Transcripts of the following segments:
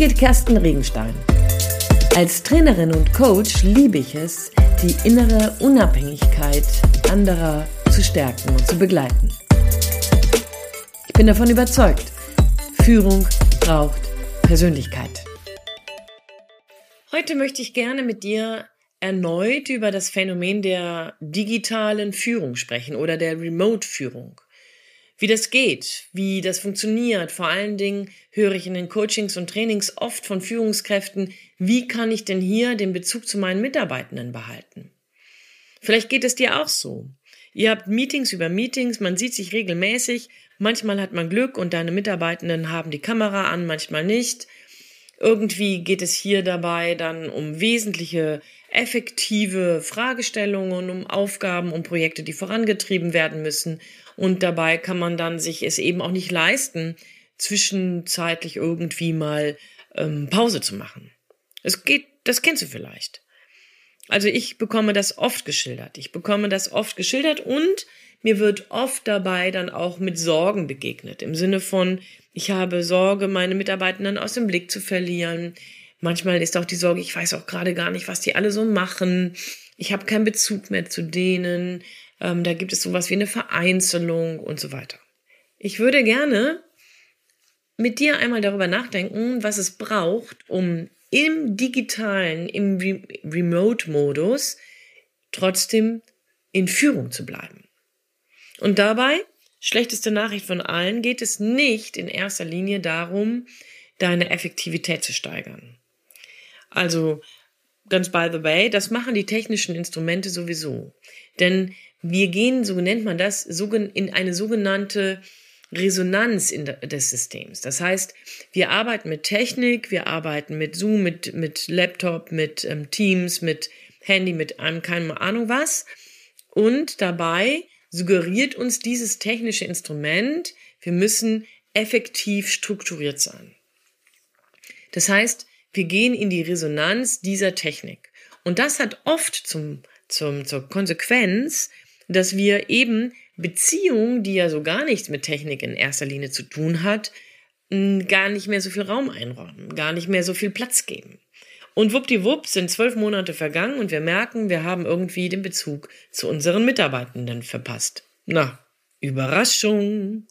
Birgit Kersten Regenstein. Als Trainerin und Coach liebe ich es, die innere Unabhängigkeit anderer zu stärken und zu begleiten. Ich bin davon überzeugt, Führung braucht Persönlichkeit. Heute möchte ich gerne mit dir erneut über das Phänomen der digitalen Führung sprechen oder der Remote-Führung wie das geht, wie das funktioniert. Vor allen Dingen höre ich in den Coachings und Trainings oft von Führungskräften, wie kann ich denn hier den Bezug zu meinen Mitarbeitenden behalten? Vielleicht geht es dir auch so. Ihr habt Meetings über Meetings, man sieht sich regelmäßig, manchmal hat man Glück und deine Mitarbeitenden haben die Kamera an, manchmal nicht. Irgendwie geht es hier dabei dann um wesentliche effektive Fragestellungen, um Aufgaben, um Projekte, die vorangetrieben werden müssen. Und dabei kann man dann sich es eben auch nicht leisten, zwischenzeitlich irgendwie mal ähm, Pause zu machen. Es geht, das kennst du vielleicht. Also ich bekomme das oft geschildert. Ich bekomme das oft geschildert und mir wird oft dabei dann auch mit Sorgen begegnet. Im Sinne von, ich habe Sorge, meine Mitarbeitenden aus dem Blick zu verlieren. Manchmal ist auch die Sorge, ich weiß auch gerade gar nicht, was die alle so machen. Ich habe keinen Bezug mehr zu denen. Ähm, da gibt es sowas wie eine Vereinzelung und so weiter. Ich würde gerne mit dir einmal darüber nachdenken, was es braucht, um im digitalen, im Re Remote-Modus trotzdem in Führung zu bleiben. Und dabei, schlechteste Nachricht von allen, geht es nicht in erster Linie darum, deine Effektivität zu steigern. Also, ganz by the way, das machen die technischen Instrumente sowieso. Denn wir gehen, so nennt man das, in eine sogenannte Resonanz des Systems. Das heißt, wir arbeiten mit Technik, wir arbeiten mit Zoom, mit, mit Laptop, mit ähm, Teams, mit Handy, mit einem, keine Ahnung was. Und dabei suggeriert uns dieses technische Instrument, wir müssen effektiv strukturiert sein. Das heißt, wir gehen in die Resonanz dieser Technik. Und das hat oft zum, zum, zur Konsequenz, dass wir eben Beziehungen, die ja so gar nichts mit Technik in erster Linie zu tun hat, gar nicht mehr so viel Raum einräumen, gar nicht mehr so viel Platz geben. Und wuppdiwupp sind zwölf Monate vergangen und wir merken, wir haben irgendwie den Bezug zu unseren Mitarbeitenden verpasst. Na, Überraschung.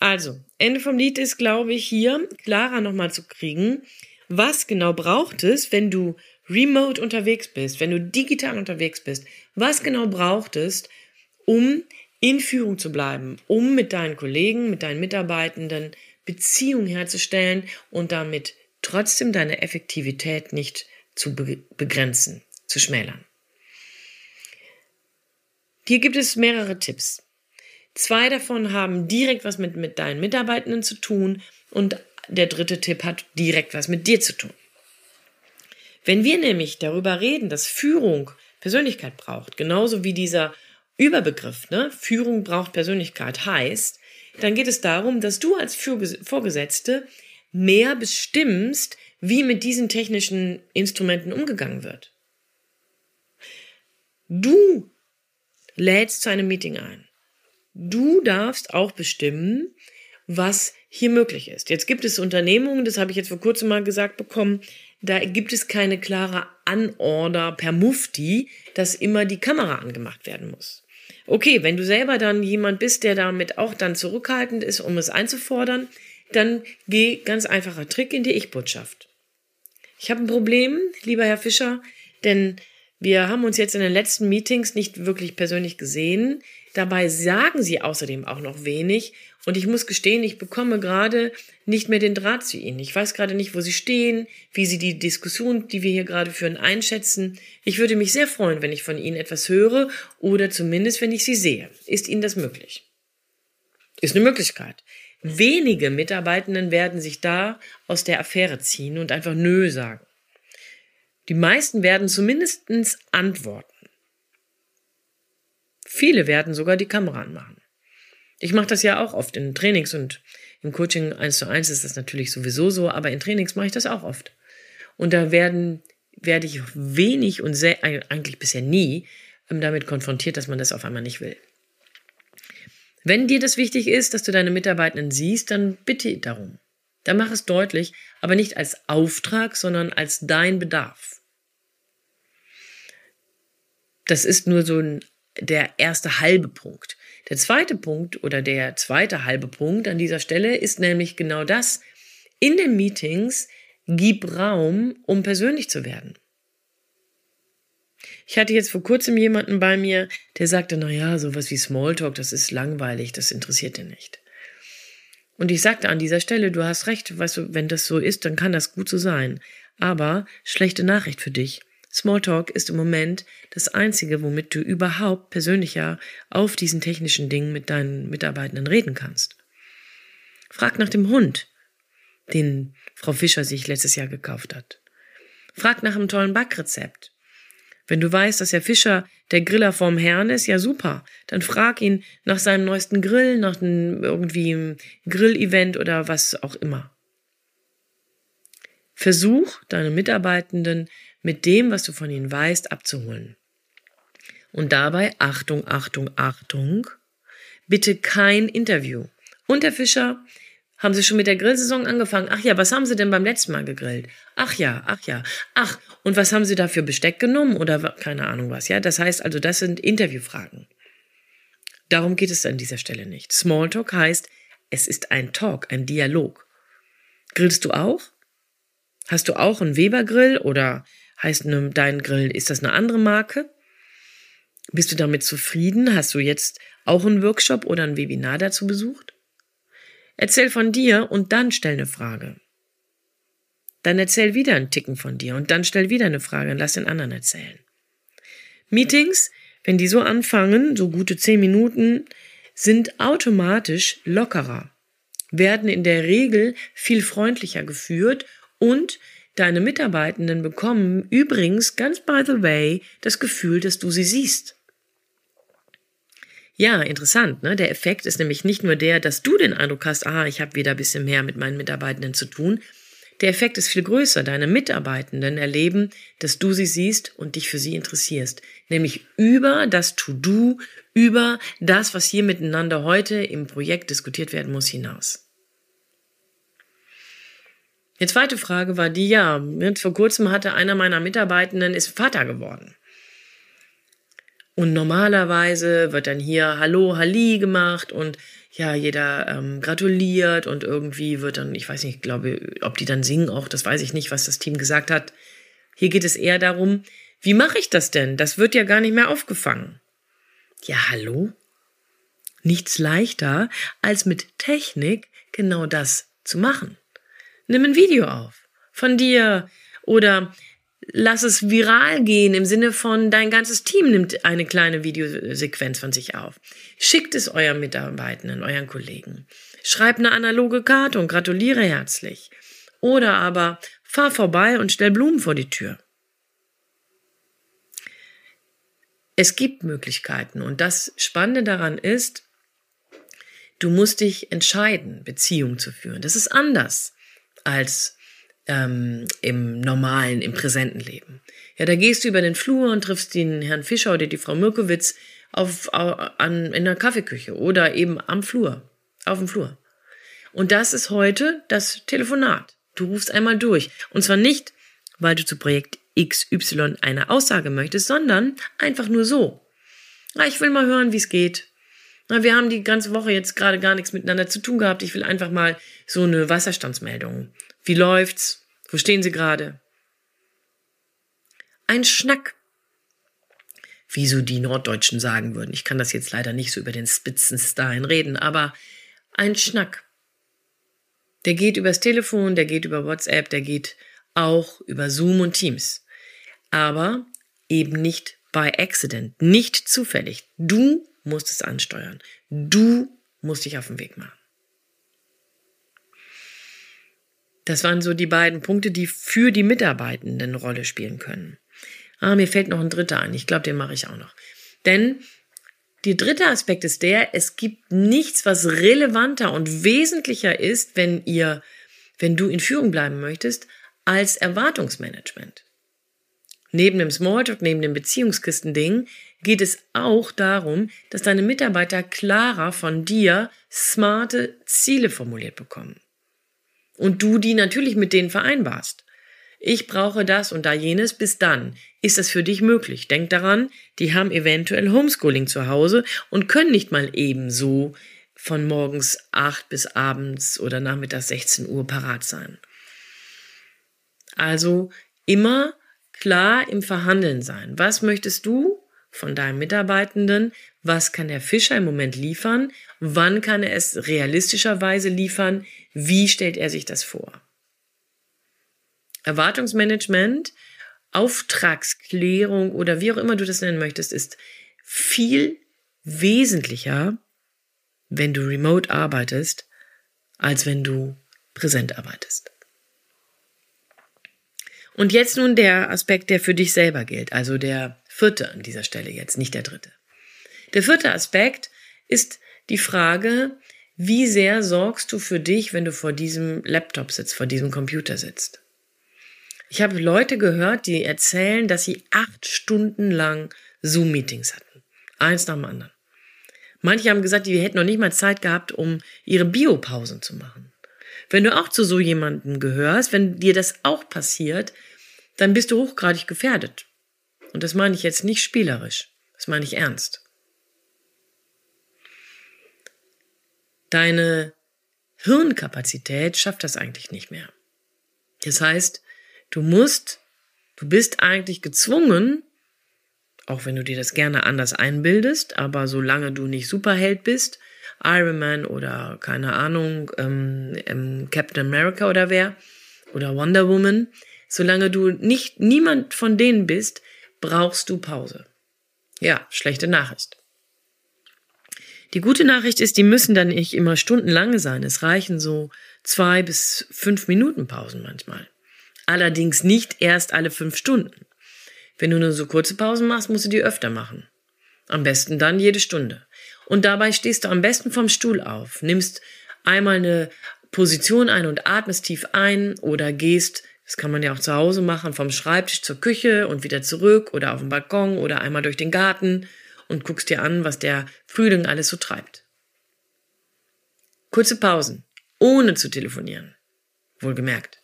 Also, Ende vom Lied ist, glaube ich, hier klarer nochmal zu kriegen, was genau braucht es, wenn du remote unterwegs bist, wenn du digital unterwegs bist, was genau braucht es, um in Führung zu bleiben, um mit deinen Kollegen, mit deinen Mitarbeitenden Beziehungen herzustellen und damit trotzdem deine Effektivität nicht zu begrenzen, zu schmälern. Hier gibt es mehrere Tipps. Zwei davon haben direkt was mit, mit deinen Mitarbeitenden zu tun und der dritte Tipp hat direkt was mit dir zu tun. Wenn wir nämlich darüber reden, dass Führung Persönlichkeit braucht, genauso wie dieser Überbegriff, ne, Führung braucht Persönlichkeit heißt, dann geht es darum, dass du als Vorgesetzte mehr bestimmst, wie mit diesen technischen Instrumenten umgegangen wird. Du lädst zu einem Meeting ein. Du darfst auch bestimmen, was hier möglich ist. Jetzt gibt es Unternehmungen, das habe ich jetzt vor kurzem mal gesagt bekommen, da gibt es keine klare Anorder per Mufti, dass immer die Kamera angemacht werden muss. Okay, wenn du selber dann jemand bist, der damit auch dann zurückhaltend ist, um es einzufordern, dann geh ganz einfacher Trick in die Ich-Botschaft. Ich habe ein Problem, lieber Herr Fischer, denn wir haben uns jetzt in den letzten Meetings nicht wirklich persönlich gesehen. Dabei sagen sie außerdem auch noch wenig. Und ich muss gestehen, ich bekomme gerade nicht mehr den Draht zu ihnen. Ich weiß gerade nicht, wo sie stehen, wie sie die Diskussion, die wir hier gerade führen, einschätzen. Ich würde mich sehr freuen, wenn ich von ihnen etwas höre oder zumindest, wenn ich sie sehe. Ist ihnen das möglich? Ist eine Möglichkeit. Wenige Mitarbeitenden werden sich da aus der Affäre ziehen und einfach Nö sagen. Die meisten werden zumindest antworten. Viele werden sogar die Kamera anmachen. Ich mache das ja auch oft in Trainings und im Coaching eins zu eins ist das natürlich sowieso so, aber in Trainings mache ich das auch oft. Und da werden, werde ich wenig und sehr, eigentlich bisher nie ähm, damit konfrontiert, dass man das auf einmal nicht will. Wenn dir das wichtig ist, dass du deine Mitarbeitenden siehst, dann bitte darum. Dann mach es deutlich, aber nicht als Auftrag, sondern als dein Bedarf. Das ist nur so ein, der erste halbe Punkt. Der zweite Punkt oder der zweite halbe Punkt an dieser Stelle ist nämlich genau das. In den Meetings gib Raum, um persönlich zu werden. Ich hatte jetzt vor kurzem jemanden bei mir, der sagte, na ja, sowas wie Smalltalk, das ist langweilig, das interessiert ihn nicht. Und ich sagte an dieser Stelle, du hast recht, weißt du, wenn das so ist, dann kann das gut so sein. Aber schlechte Nachricht für dich. Smalltalk ist im Moment das Einzige, womit du überhaupt persönlicher auf diesen technischen Dingen mit deinen Mitarbeitenden reden kannst. Frag nach dem Hund, den Frau Fischer sich letztes Jahr gekauft hat. Frag nach einem tollen Backrezept. Wenn du weißt, dass Herr Fischer der Griller vom Herrn ist, ja super. Dann frag ihn nach seinem neuesten Grill, nach einem irgendwie Grillevent oder was auch immer. Versuch, deine Mitarbeitenden mit dem, was du von ihnen weißt, abzuholen. Und dabei, Achtung, Achtung, Achtung, bitte kein Interview. Und Herr Fischer, haben Sie schon mit der Grillsaison angefangen? Ach ja, was haben Sie denn beim letzten Mal gegrillt? Ach ja, ach ja. Ach, und was haben Sie da für Besteck genommen oder keine Ahnung was? Ja, das heißt also, das sind Interviewfragen. Darum geht es an dieser Stelle nicht. Smalltalk heißt, es ist ein Talk, ein Dialog. Grillst du auch? Hast du auch einen Weber-Grill oder heißt dein Grill, ist das eine andere Marke? Bist du damit zufrieden? Hast du jetzt auch einen Workshop oder ein Webinar dazu besucht? Erzähl von dir und dann stell eine Frage. Dann erzähl wieder einen Ticken von dir und dann stell wieder eine Frage und lass den anderen erzählen. Meetings, wenn die so anfangen, so gute zehn Minuten, sind automatisch lockerer, werden in der Regel viel freundlicher geführt und deine Mitarbeitenden bekommen übrigens ganz by the way das Gefühl, dass du sie siehst. Ja, interessant. Ne? Der Effekt ist nämlich nicht nur der, dass du den Eindruck hast, ah, ich habe wieder ein bisschen mehr mit meinen Mitarbeitenden zu tun. Der Effekt ist viel größer. Deine Mitarbeitenden erleben, dass du sie siehst und dich für sie interessierst. Nämlich über das To-Do, über das, was hier miteinander heute im Projekt diskutiert werden muss, hinaus. Die zweite Frage war die, ja, vor kurzem hatte einer meiner Mitarbeitenden ist Vater geworden. Und normalerweise wird dann hier Hallo, Halli gemacht und ja, jeder ähm, gratuliert und irgendwie wird dann, ich weiß nicht, glaube, ob die dann singen auch, das weiß ich nicht, was das Team gesagt hat. Hier geht es eher darum, wie mache ich das denn? Das wird ja gar nicht mehr aufgefangen. Ja, hallo? Nichts leichter, als mit Technik genau das zu machen. Nimm ein Video auf von dir oder lass es viral gehen im Sinne von dein ganzes Team nimmt eine kleine Videosequenz von sich auf. Schickt es euren Mitarbeitenden, euren Kollegen. Schreib eine analoge Karte und gratuliere herzlich. Oder aber fahr vorbei und stell Blumen vor die Tür. Es gibt Möglichkeiten und das Spannende daran ist, du musst dich entscheiden, Beziehungen zu führen. Das ist anders als ähm, im normalen, im präsenten Leben. Ja, da gehst du über den Flur und triffst den Herrn Fischer oder die Frau Mirkowitz auf, an, in der Kaffeeküche oder eben am Flur, auf dem Flur. Und das ist heute das Telefonat. Du rufst einmal durch. Und zwar nicht, weil du zu Projekt XY eine Aussage möchtest, sondern einfach nur so. Na, ich will mal hören, wie es geht. Na, wir haben die ganze Woche jetzt gerade gar nichts miteinander zu tun gehabt. Ich will einfach mal so eine Wasserstandsmeldung wie läuft's? Wo stehen Sie gerade? Ein Schnack. Wie so die Norddeutschen sagen würden. Ich kann das jetzt leider nicht so über den Spitzenstein reden, aber ein Schnack. Der geht übers Telefon, der geht über WhatsApp, der geht auch über Zoom und Teams. Aber eben nicht by accident, nicht zufällig. Du musst es ansteuern. Du musst dich auf den Weg machen. Das waren so die beiden Punkte, die für die Mitarbeitenden Rolle spielen können. Ah, mir fällt noch ein dritter ein. Ich glaube, den mache ich auch noch. Denn der dritte Aspekt ist der, es gibt nichts, was relevanter und wesentlicher ist, wenn ihr, wenn du in Führung bleiben möchtest, als Erwartungsmanagement. Neben dem Smalltalk, neben dem Beziehungskistending geht es auch darum, dass deine Mitarbeiter klarer von dir smarte Ziele formuliert bekommen. Und du die natürlich mit denen vereinbarst. Ich brauche das und da jenes, bis dann. Ist das für dich möglich? Denk daran, die haben eventuell Homeschooling zu Hause und können nicht mal ebenso von morgens acht bis abends oder nachmittags 16 Uhr parat sein. Also immer klar im Verhandeln sein. Was möchtest du von deinem Mitarbeitenden? Was kann der Fischer im Moment liefern? Wann kann er es realistischerweise liefern? Wie stellt er sich das vor? Erwartungsmanagement, Auftragsklärung oder wie auch immer du das nennen möchtest, ist viel wesentlicher, wenn du remote arbeitest, als wenn du präsent arbeitest. Und jetzt nun der Aspekt, der für dich selber gilt, also der vierte an dieser Stelle jetzt, nicht der dritte. Der vierte Aspekt ist die Frage, wie sehr sorgst du für dich, wenn du vor diesem Laptop sitzt, vor diesem Computer sitzt? Ich habe Leute gehört, die erzählen, dass sie acht Stunden lang Zoom-Meetings hatten. Eins nach dem anderen. Manche haben gesagt, die hätten noch nicht mal Zeit gehabt, um ihre Biopausen zu machen. Wenn du auch zu so jemandem gehörst, wenn dir das auch passiert, dann bist du hochgradig gefährdet. Und das meine ich jetzt nicht spielerisch, das meine ich ernst. Deine Hirnkapazität schafft das eigentlich nicht mehr. Das heißt, du musst, du bist eigentlich gezwungen, auch wenn du dir das gerne anders einbildest, aber solange du nicht Superheld bist, Iron Man oder keine Ahnung, ähm, ähm, Captain America oder wer, oder Wonder Woman, solange du nicht niemand von denen bist, brauchst du Pause. Ja, schlechte Nachricht. Die gute Nachricht ist, die müssen dann nicht immer stundenlange sein. Es reichen so zwei bis fünf Minuten Pausen manchmal. Allerdings nicht erst alle fünf Stunden. Wenn du nur so kurze Pausen machst, musst du die öfter machen. Am besten dann jede Stunde. Und dabei stehst du am besten vom Stuhl auf, nimmst einmal eine Position ein und atmest tief ein oder gehst, das kann man ja auch zu Hause machen, vom Schreibtisch zur Küche und wieder zurück oder auf dem Balkon oder einmal durch den Garten und guckst dir an, was der Frühling alles so treibt. Kurze Pausen, ohne zu telefonieren. Wohlgemerkt.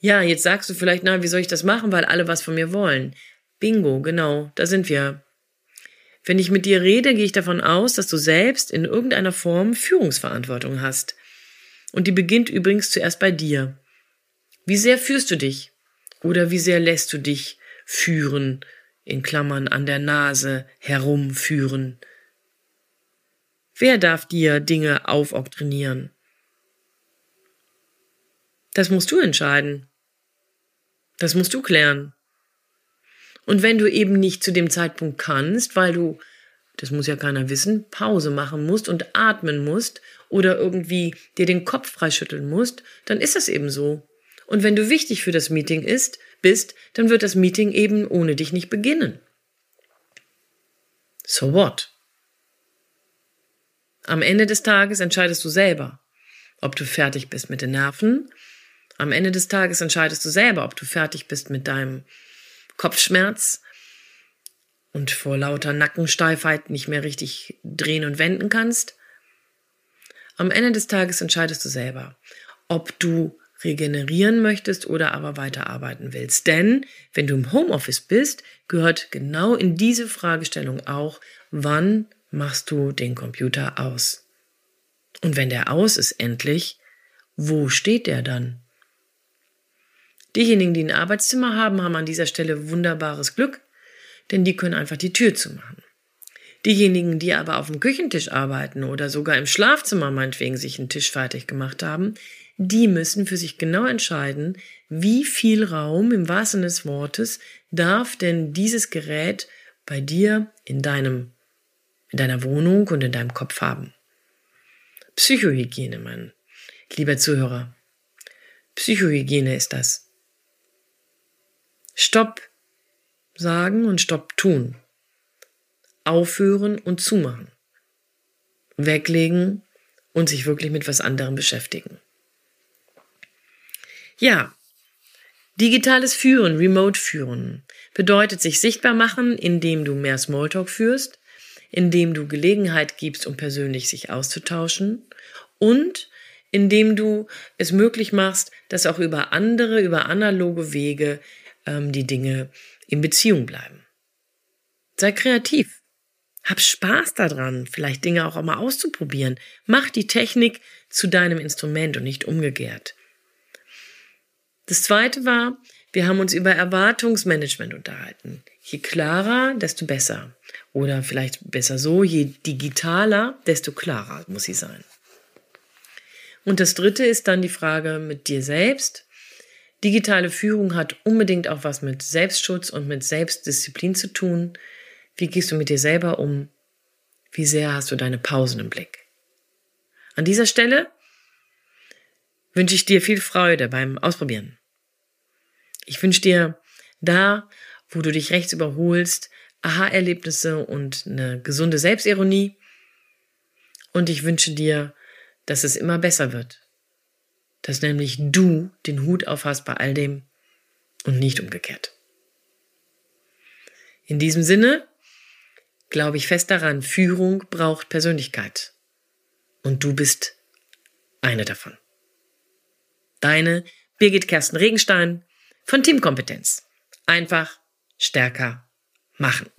Ja, jetzt sagst du vielleicht, na, wie soll ich das machen, weil alle was von mir wollen. Bingo, genau, da sind wir. Wenn ich mit dir rede, gehe ich davon aus, dass du selbst in irgendeiner Form Führungsverantwortung hast. Und die beginnt übrigens zuerst bei dir. Wie sehr führst du dich? Oder wie sehr lässt du dich führen, in Klammern an der Nase herumführen? Wer darf dir Dinge aufoktrinieren? Das musst du entscheiden. Das musst du klären. Und wenn du eben nicht zu dem Zeitpunkt kannst, weil du, das muss ja keiner wissen, Pause machen musst und atmen musst oder irgendwie dir den Kopf freischütteln musst, dann ist das eben so. Und wenn du wichtig für das Meeting ist, bist, dann wird das Meeting eben ohne dich nicht beginnen. So what? Am Ende des Tages entscheidest du selber, ob du fertig bist mit den Nerven am Ende des Tages entscheidest du selber, ob du fertig bist mit deinem Kopfschmerz und vor lauter Nackensteifheit nicht mehr richtig drehen und wenden kannst. Am Ende des Tages entscheidest du selber, ob du regenerieren möchtest oder aber weiterarbeiten willst. Denn wenn du im Homeoffice bist, gehört genau in diese Fragestellung auch, wann machst du den Computer aus? Und wenn der aus ist endlich, wo steht der dann? Diejenigen, die ein Arbeitszimmer haben, haben an dieser Stelle wunderbares Glück, denn die können einfach die Tür zumachen. Diejenigen, die aber auf dem Küchentisch arbeiten oder sogar im Schlafzimmer meinetwegen sich einen Tisch fertig gemacht haben, die müssen für sich genau entscheiden, wie viel Raum im wahrsten des Wortes darf denn dieses Gerät bei dir in deinem, in deiner Wohnung und in deinem Kopf haben. Psychohygiene, mein lieber Zuhörer. Psychohygiene ist das. Stopp sagen und Stopp tun. Aufhören und zumachen. Weglegen und sich wirklich mit was anderem beschäftigen. Ja, digitales Führen, Remote Führen bedeutet sich sichtbar machen, indem du mehr Smalltalk führst, indem du Gelegenheit gibst, um persönlich sich auszutauschen und indem du es möglich machst, dass auch über andere, über analoge Wege ähm, die Dinge in Beziehung bleiben. Sei kreativ. Hab Spaß daran, vielleicht Dinge auch mal auszuprobieren. Mach die Technik zu deinem Instrument und nicht umgekehrt. Das zweite war, wir haben uns über Erwartungsmanagement unterhalten. Je klarer, desto besser. Oder vielleicht besser so, je digitaler, desto klarer muss sie sein. Und das dritte ist dann die Frage mit dir selbst. Digitale Führung hat unbedingt auch was mit Selbstschutz und mit Selbstdisziplin zu tun. Wie gehst du mit dir selber um? Wie sehr hast du deine Pausen im Blick? An dieser Stelle wünsche ich dir viel Freude beim Ausprobieren. Ich wünsche dir da, wo du dich rechts überholst, Aha-Erlebnisse und eine gesunde Selbstironie. Und ich wünsche dir, dass es immer besser wird. Dass nämlich du den Hut aufhast bei all dem und nicht umgekehrt. In diesem Sinne glaube ich fest daran, Führung braucht Persönlichkeit. Und du bist eine davon. Deine Birgit Kersten Regenstein von Teamkompetenz. Einfach stärker machen.